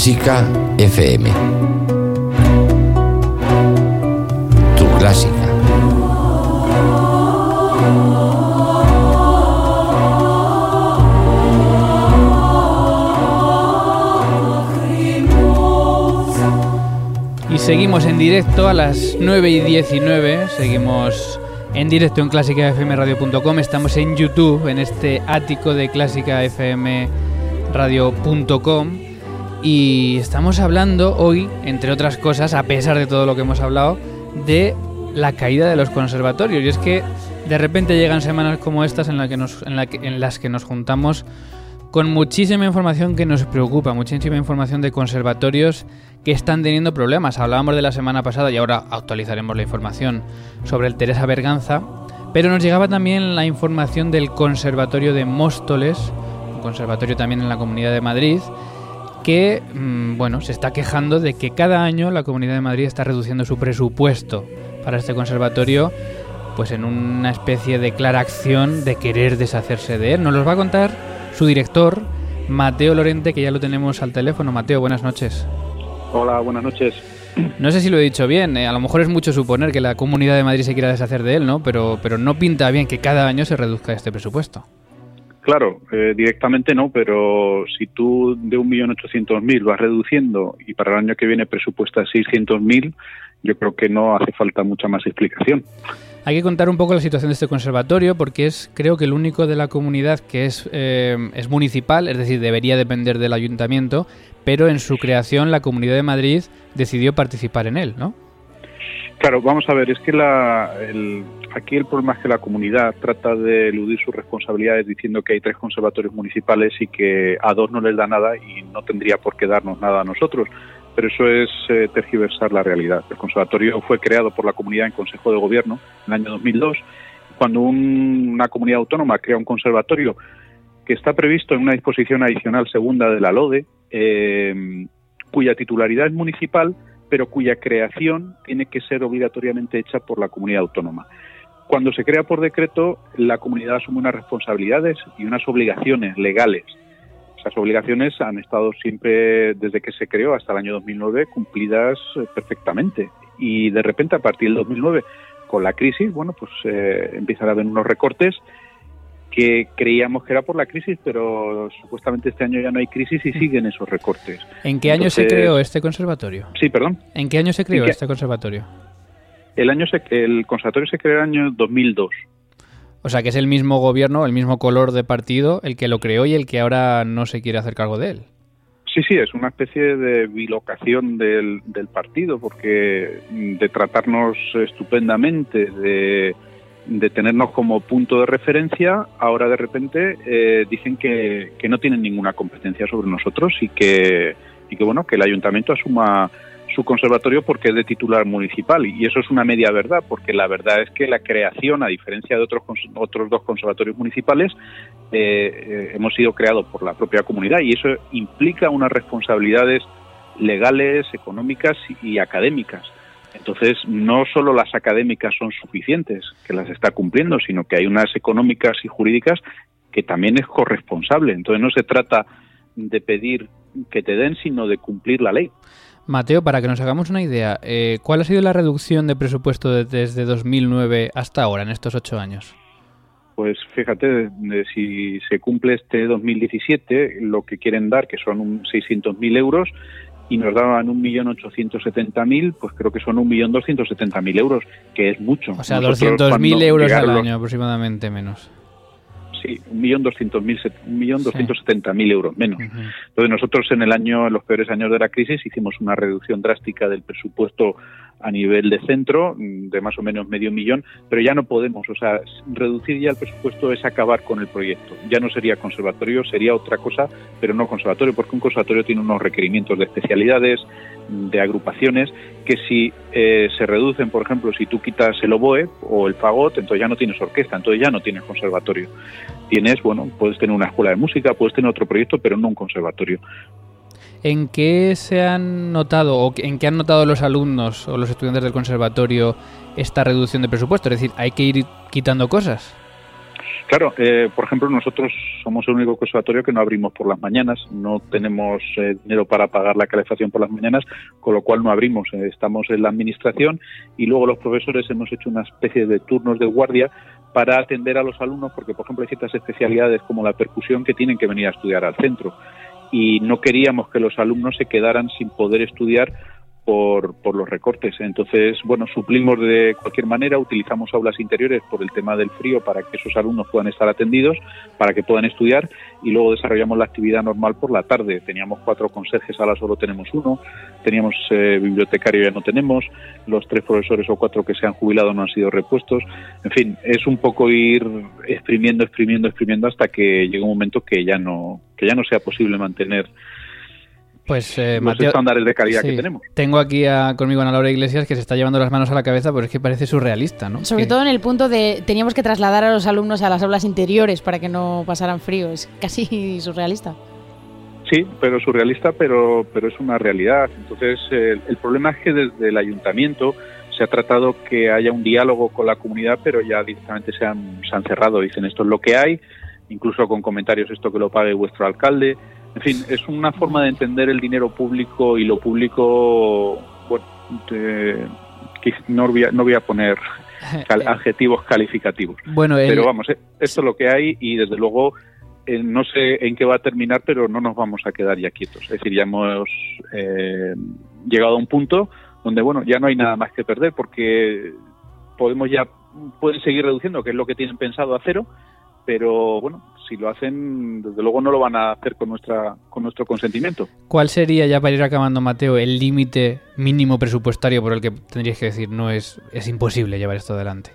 Clásica FM. Tu clásica. Y seguimos en directo a las 9 y 19. Seguimos en directo en clásicafmradio.com. Estamos en YouTube, en este ático de clásicafmradio.com. Y estamos hablando hoy, entre otras cosas, a pesar de todo lo que hemos hablado, de la caída de los conservatorios. Y es que de repente llegan semanas como estas en, que nos, en, que- en las que nos juntamos con muchísima información que nos preocupa, muchísima información de conservatorios que están teniendo problemas. Hablábamos de la semana pasada y ahora actualizaremos la información sobre el Teresa Berganza, pero nos llegaba también la información del Conservatorio de Móstoles, un conservatorio también en la Comunidad de Madrid, que mm, bueno, se está quejando de que cada año la Comunidad de Madrid está reduciendo su presupuesto para este conservatorio pues en una especie de clara acción de querer deshacerse de él. Nos los va a contar su director, Mateo Lorente, que ya lo tenemos al teléfono. Mateo, buenas noches. Hola, buenas noches. No sé si lo he dicho bien, eh, a lo mejor es mucho suponer que la Comunidad de Madrid se quiera deshacer de él, ¿no? Pero, pero no pinta bien que cada año se reduzca este presupuesto. Claro, eh, directamente no, pero si tú de 1.800.000 vas reduciendo y para el año que viene presupuestas 600.000, yo creo que no hace falta mucha más explicación. Hay que contar un poco la situación de este conservatorio porque es, creo que el único de la comunidad que es, eh, es municipal, es decir, debería depender del ayuntamiento, pero en su creación la Comunidad de Madrid decidió participar en él, ¿no? Claro, vamos a ver, es que la, el, aquí el problema es que la comunidad trata de eludir sus responsabilidades diciendo que hay tres conservatorios municipales y que a dos no les da nada y no tendría por qué darnos nada a nosotros. Pero eso es eh, tergiversar la realidad. El conservatorio fue creado por la comunidad en Consejo de Gobierno en el año 2002. Cuando un- una comunidad autónoma crea un conservatorio que está previsto en una disposición adicional segunda de la LODE, eh, cuya titularidad es municipal, pero cuya creación tiene que ser obligatoriamente hecha por la comunidad autónoma. Cuando se crea por decreto, la comunidad asume unas responsabilidades y unas obligaciones legales. Esas obligaciones han estado siempre, desde que se creó hasta el año 2009, cumplidas eh, perfectamente. Y de repente, a partir del 2009, con la crisis, bueno, pues eh, empiezan a haber unos recortes que creíamos que era por la crisis, pero supuestamente este año ya no hay crisis y siguen esos recortes. ¿En qué año se Entonces- creó este conservatorio? Sí, perdón. ¿En qué año se creó ¿En qué- este conservatorio? El año se- el conservatorio se creó en el año 2002. O sea, que es el mismo gobierno, el mismo color de partido, el que lo creó y el que ahora no se quiere hacer cargo de él. Sí, sí, es una especie de bilocación del, del partido, porque mm, de tratarnos estupendamente, de, de tenernos como punto de referencia, ahora de repente eh, dicen que, que no tienen ninguna competencia sobre nosotros y que, y que bueno, que el ayuntamiento asuma su conservatorio porque es de titular municipal y eso es una media verdad porque la verdad es que la creación a diferencia de otros otros dos conservatorios municipales eh, eh, hemos sido creados por la propia comunidad y eso implica unas responsabilidades legales, económicas y académicas. Entonces, no solo las académicas son suficientes, que las está cumpliendo, sino que hay unas económicas y jurídicas que también es corresponsable. Entonces, no se trata de pedir que te den, sino de cumplir la ley. Mateo, para que nos hagamos una idea, eh, ¿cuál ha sido la reducción de presupuesto de- desde 2009 hasta ahora, en estos ocho años? Pues fíjate, si se cumple este 2017, lo que quieren dar, que son un 600.000 euros, y nos daban 1.870.000, pues creo que son 1.270.000 euros, que es mucho. O sea, Nosotros, 200.000 cuando euros al año aproximadamente menos. Sí, 1.200.000, set- 1.270.000 euros menos. Entonces nosotros en el año, en los peores años de la crisis, hicimos una reducción drástica del presupuesto a nivel de centro, de más o menos medio millón, pero ya no podemos, o sea, reducir ya el presupuesto es acabar con el proyecto. Ya no sería conservatorio, sería otra cosa, pero no conservatorio, porque un conservatorio tiene unos requerimientos de especialidades, de agrupaciones, que si eh, se reducen, por ejemplo, si tú quitas el oboe o el fagot, entonces ya no tienes orquesta, entonces ya no tienes conservatorio. Tienes, bueno, puedes tener una escuela de música, puedes tener otro proyecto, pero no un conservatorio. ¿En qué se han notado o en qué han notado los alumnos o los estudiantes del conservatorio esta reducción de presupuesto? Es decir, hay que ir quitando cosas. Claro, eh, por ejemplo, nosotros somos el único conservatorio que no abrimos por las mañanas, no tenemos eh, dinero para pagar la calefacción por las mañanas, con lo cual no abrimos. Eh, estamos en la administración y luego los profesores hemos hecho una especie de turnos de guardia para atender a los alumnos, porque, por ejemplo, hay ciertas especialidades como la percusión que tienen que venir a estudiar al centro y no queríamos que los alumnos se quedaran sin poder estudiar por, por, los recortes. Entonces, bueno, suplimos de cualquier manera, utilizamos aulas interiores por el tema del frío para que esos alumnos puedan estar atendidos, para que puedan estudiar y luego desarrollamos la actividad normal por la tarde. Teníamos cuatro conserjes, ahora solo tenemos uno, teníamos eh, bibliotecario, ya no tenemos, los tres profesores o cuatro que se han jubilado no han sido repuestos. En fin, es un poco ir exprimiendo, exprimiendo, exprimiendo hasta que llegue un momento que ya no, que ya no sea posible mantener pues eh, los estándares de calidad que tenemos. Tengo aquí a, conmigo a Ana Laura Iglesias que se está llevando las manos a la cabeza, pero es que parece surrealista, ¿no? Sobre todo en el punto de teníamos que trasladar a los alumnos a las aulas interiores para que no pasaran frío. Es casi surrealista. Sí, pero surrealista, pero, pero es una realidad. Entonces, el problema es que desde el ayuntamiento se ha tratado que haya un diálogo con la comunidad, pero ya directamente se han, se han cerrado. Dicen esto es lo que hay, incluso con comentarios esto que lo pague vuestro alcalde. En fin, es una forma de entender el dinero público y lo público, bueno, no, voy a, no voy a poner adjetivos calificativos. Bueno, Pero vamos, eh, esto es lo que hay y desde luego eh, no sé en qué va a terminar, pero no nos vamos a quedar ya quietos. Es decir, ya hemos eh, llegado a un punto donde, bueno, ya no hay nada más que perder porque podemos ya, pueden seguir reduciendo, que es lo que tienen pensado a cero, pero bueno, si lo hacen, desde luego no lo van a hacer con nuestra con nuestro consentimiento. ¿Cuál sería, ya para ir acabando, Mateo, el límite mínimo presupuestario por el que tendrías que decir no es, es imposible llevar esto adelante?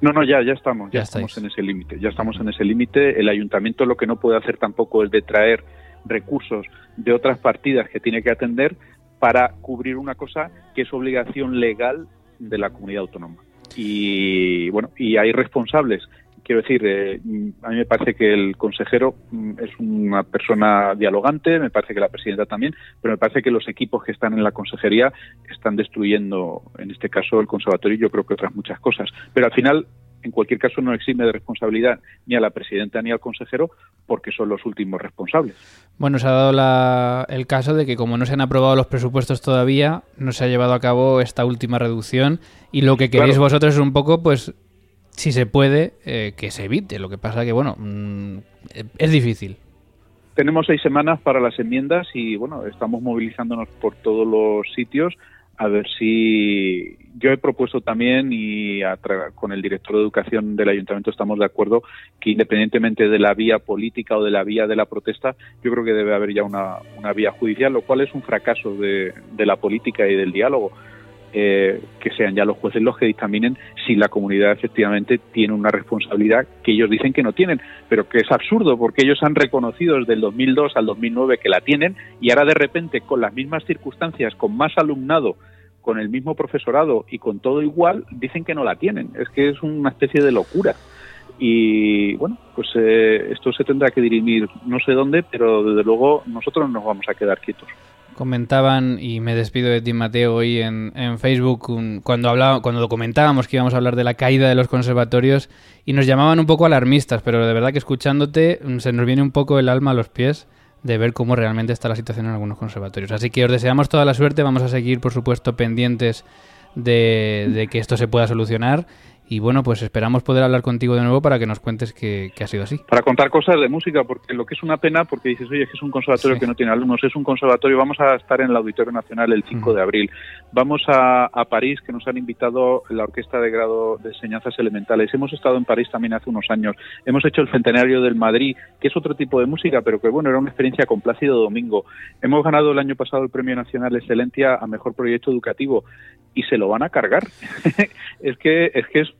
No, no, ya, ya estamos, ya, estamos en ese límite, ya estamos en ese límite. El ayuntamiento lo que no puede hacer tampoco es de traer recursos de otras partidas que tiene que atender para cubrir una cosa que es obligación legal de la comunidad autónoma. Y bueno, y hay responsables quiero decir, eh, a mí me parece que el consejero mm, es una persona dialogante, me parece que la presidenta también, pero me parece que los equipos que están en la consejería están destruyendo, en este caso, el conservatorio y yo creo que otras muchas cosas. Pero al final, en cualquier caso, no exime de responsabilidad ni a la presidenta ni al consejero porque son los últimos responsables. Bueno, se ha dado el caso de que como no se han aprobado los presupuestos todavía, no se ha llevado a cabo esta última reducción y lo que queréis vosotros es un poco, pues, si se puede, eh, que se evite. Lo que pasa que, bueno, mm, es difícil. Tenemos seis semanas para las enmiendas y, bueno, estamos movilizándonos por todos los sitios a ver si yo he propuesto también y con el director de educación del ayuntamiento estamos de acuerdo que independientemente de la vía política o de la vía de la protesta, yo creo que debe haber ya una, una vía judicial, lo cual es un fracaso de, de la política y del diálogo eh, que sean ya los jueces los que dictaminen si la comunidad efectivamente tiene una responsabilidad que ellos dicen que no tienen, pero que es absurdo porque ellos han reconocido desde el 2002 al 2009 que la tienen y ahora de repente con las mismas circunstancias, con más alumnado, con el mismo profesorado y con todo igual, dicen que no la tienen. Es que es una especie de locura. Y bueno, pues eh, esto se tendrá que dirimir no sé dónde, pero desde luego nosotros no nos vamos a quedar quietos comentaban, y me despido de ti, Mateo, hoy en, en Facebook, cuando, hablaba, cuando que íbamos a hablar de la caída de los conservatorios, y nos llamaban un poco alarmistas, pero de verdad que escuchándote mm, se nos viene un poco el alma a los pies de ver cómo realmente está la situación en algunos conservatorios. Así que os deseamos toda la suerte, vamos a seguir, por supuesto, pendientes de, de que esto se pueda solucionar y bueno, pues esperamos poder hablar contigo de nuevo para que nos cuentes que, ha sido así. Para contar cosas de música, porque lo que es una pena, porque dices, oye, es que es un conservatorio que no tiene alumnos, es un conservatorio, vamos a estar en el Auditorio Nacional el 5 de abril, vamos a, a, París, que nos han invitado la Orquesta de Grado de Enseñanzas Elementales, hemos estado en París también hace unos años, hemos hecho el Centenario del Madrid, que es otro tipo de música, pero que bueno, era una experiencia con Plácido Domingo. Hemos ganado el año pasado el Premio Nacional Excelencia a Mejor Proyecto Educativo y se lo van a cargar. es que es que es,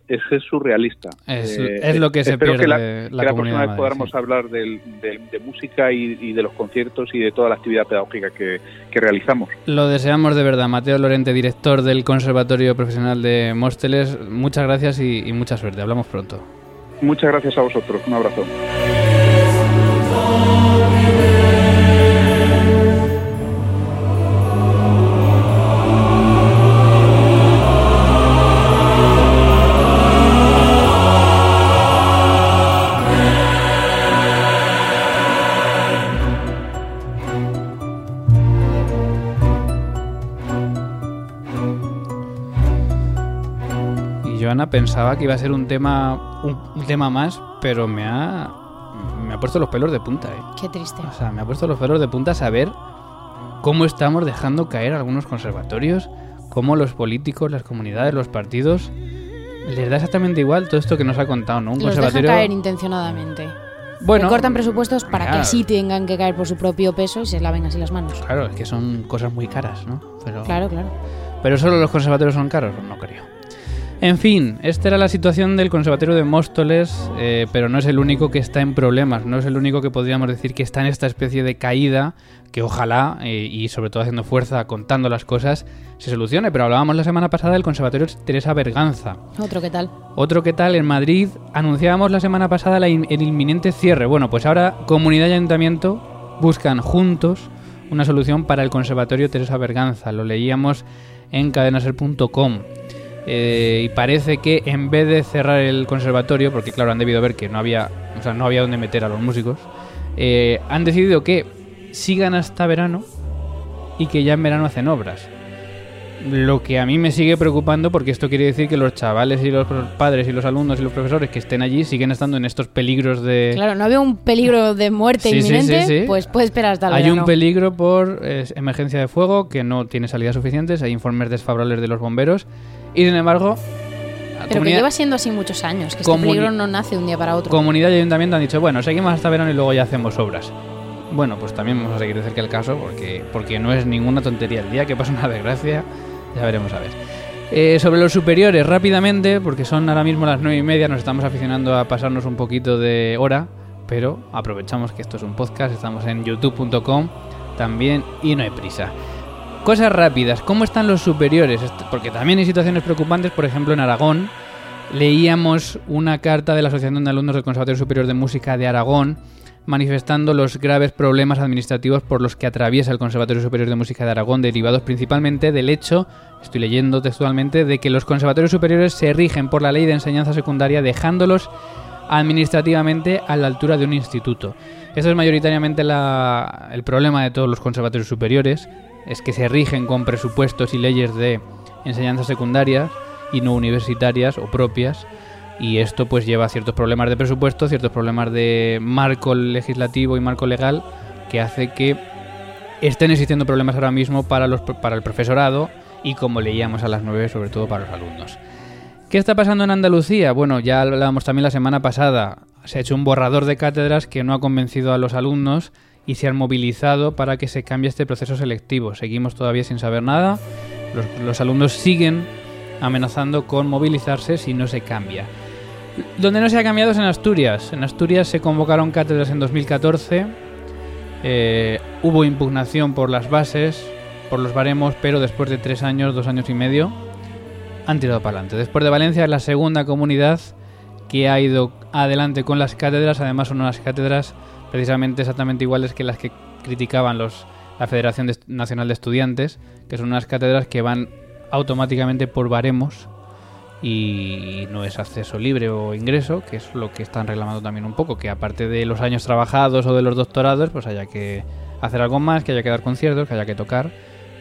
surrealista. Es, eh, lo que se pierde que la, que la próxima vez podamos hablar de, música y, de los conciertos y de toda la actividad pedagógica que, realizamos. Lo deseamos de verdad. Mateo Lorente, director del Conservatorio Profesional de Mósteles, muchas gracias y mucha suerte. Hablamos pronto. Muchas gracias a vosotros. Un abrazo. Pensaba que iba a ser un tema, un, un tema más, pero me ha, me ha puesto los pelos de punta, ¿eh? Qué triste. O sea, me ha puesto los pelos de punta saber cómo estamos dejando caer algunos conservatorios, cómo los políticos, las comunidades, los partidos les da exactamente igual todo esto que nos ha contado, ¿no? Un Los dejan conservatorio. caer intencionadamente. bueno, cortan presupuestos para que así tengan que caer por su propio peso y se laven así las manos. Claro, es que son cosas muy caras, ¿no? Pero, Claro, claro. ¿Pero solo los conservatorios son caros? No creo. En fin, esta era la situación del Conservatorio de Móstoles, eh, pero no es el único que está en problemas, no es el único que podríamos decir que está en esta especie de caída, que ojalá, eh, y sobre todo haciendo fuerza, contando las cosas, se solucione. Pero hablábamos la semana pasada del Conservatorio Teresa Berganza. Otro que tal. Otro que tal, en Madrid anunciábamos la semana pasada la in- el inminente cierre. Bueno, pues ahora comunidad y ayuntamiento buscan juntos una solución para el Conservatorio Teresa Berganza. Lo leíamos en cadenaser.com. Eh, y parece que en vez de cerrar el conservatorio, porque claro, han debido ver que no había, o sea, no había dónde meter a los músicos, eh, han decidido que sigan hasta verano y que ya en verano hacen obras. Lo que a mí me sigue preocupando porque esto quiere decir que los chavales y los padres y los alumnos y los profesores que estén allí siguen estando en estos peligros de... Claro, no había un peligro de muerte Sí, inminente, sí, sí. pues puede esperar hasta el Hay verano. un peligro por eh, emergencia de fuego que no tiene salidas suficientes, hay informes desfavorables de los bomberos y sin embargo... Pero que lleva siendo así muchos años, que este peligro no nace de un día para otro. Comunidad y ayuntamiento han dicho, bueno, seguimos hasta verano y luego ya hacemos obras. Bueno, pues también vamos a seguir de cerca el caso porque, porque no es ninguna tontería. El día que pasa una desgracia, ya veremos a ver. Eh, sobre los superiores, rápidamente, porque son ahora mismo las nueve y media, nos estamos aficionando a pasarnos un poquito de hora, pero aprovechamos que esto es un podcast, estamos en youtube.com también y no hay prisa. Cosas rápidas, ¿cómo están los superiores? Porque también hay situaciones preocupantes, por ejemplo en Aragón, leíamos una carta de la Asociación de Alumnos del Conservatorio Superior de Música de Aragón manifestando los graves problemas administrativos por los que atraviesa el Conservatorio Superior de Música de Aragón, derivados principalmente del hecho, estoy leyendo textualmente, de que los conservatorios superiores se rigen por la ley de enseñanza secundaria dejándolos administrativamente a la altura de un instituto. Esto es mayoritariamente el problema de todos los conservatorios superiores, es que se rigen con presupuestos y leyes de enseñanza secundaria y no universitarias o propias y esto pues lleva a ciertos problemas de presupuesto, ciertos problemas de marco legislativo y marco legal que hace que estén existiendo problemas ahora mismo para, los, para el profesorado y como leíamos a las 9 sobre todo para los alumnos. ¿Qué está pasando en Andalucía? Bueno, ya hablábamos también la semana pasada. Se ha hecho un borrador de cátedras que no ha convencido a los alumnos y se han movilizado para que se cambie este proceso selectivo. Seguimos todavía sin saber nada. Los, los alumnos siguen amenazando con movilizarse si no se cambia. Donde no se ha cambiado es en Asturias. En Asturias se convocaron cátedras en 2014. Eh, hubo impugnación por las bases, por los baremos, pero después de tres años, dos años y medio, han tirado para adelante. Después de Valencia es la segunda comunidad que ha ido adelante con las cátedras. Además son unas cátedras precisamente exactamente iguales que las que criticaban los, la Federación de- Nacional de Estudiantes, que son unas cátedras que van automáticamente por baremos y no es acceso libre o ingreso, que es lo que están reclamando también un poco, que aparte de los años trabajados o de los doctorados, pues haya que hacer algo más, que haya que dar conciertos, que haya que tocar.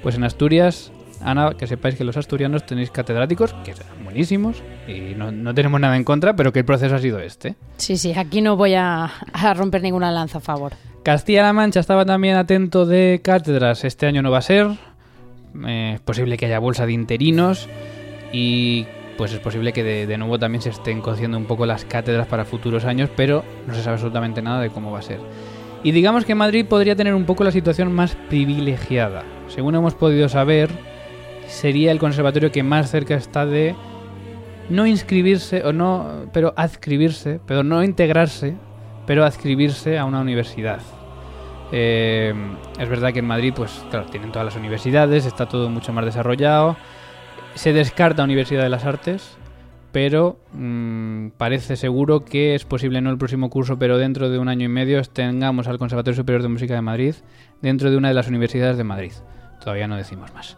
Pues en Asturias, Ana, que sepáis que los asturianos tenéis catedráticos, que son buenísimos, y no, no tenemos nada en contra, pero que el proceso ha sido este. Sí, sí, aquí no voy a, a romper ninguna lanza a favor. Castilla-La Mancha estaba también atento de cátedras. Este año no va a ser. Eh, es posible que haya bolsa de interinos. Y pues es posible que de, nuevo también se estén cociendo un poco las cátedras para futuros años. Pero no se sabe absolutamente nada de cómo va a ser. Y digamos que Madrid podría tener un poco la situación más privilegiada. Según hemos podido saber, sería el conservatorio que más cerca está de no inscribirse o no, pero adscribirse, pero no integrarse, pero adscribirse a una universidad. Eh, es verdad que en Madrid, pues claro, tienen todas las universidades, está todo mucho más desarrollado. Se descarta Universidad de las Artes, pero mm, parece seguro que es posible no el próximo curso, pero dentro de un año y medio tengamos al Conservatorio Superior de Música de Madrid dentro de una de las universidades de Madrid. Todavía no decimos más.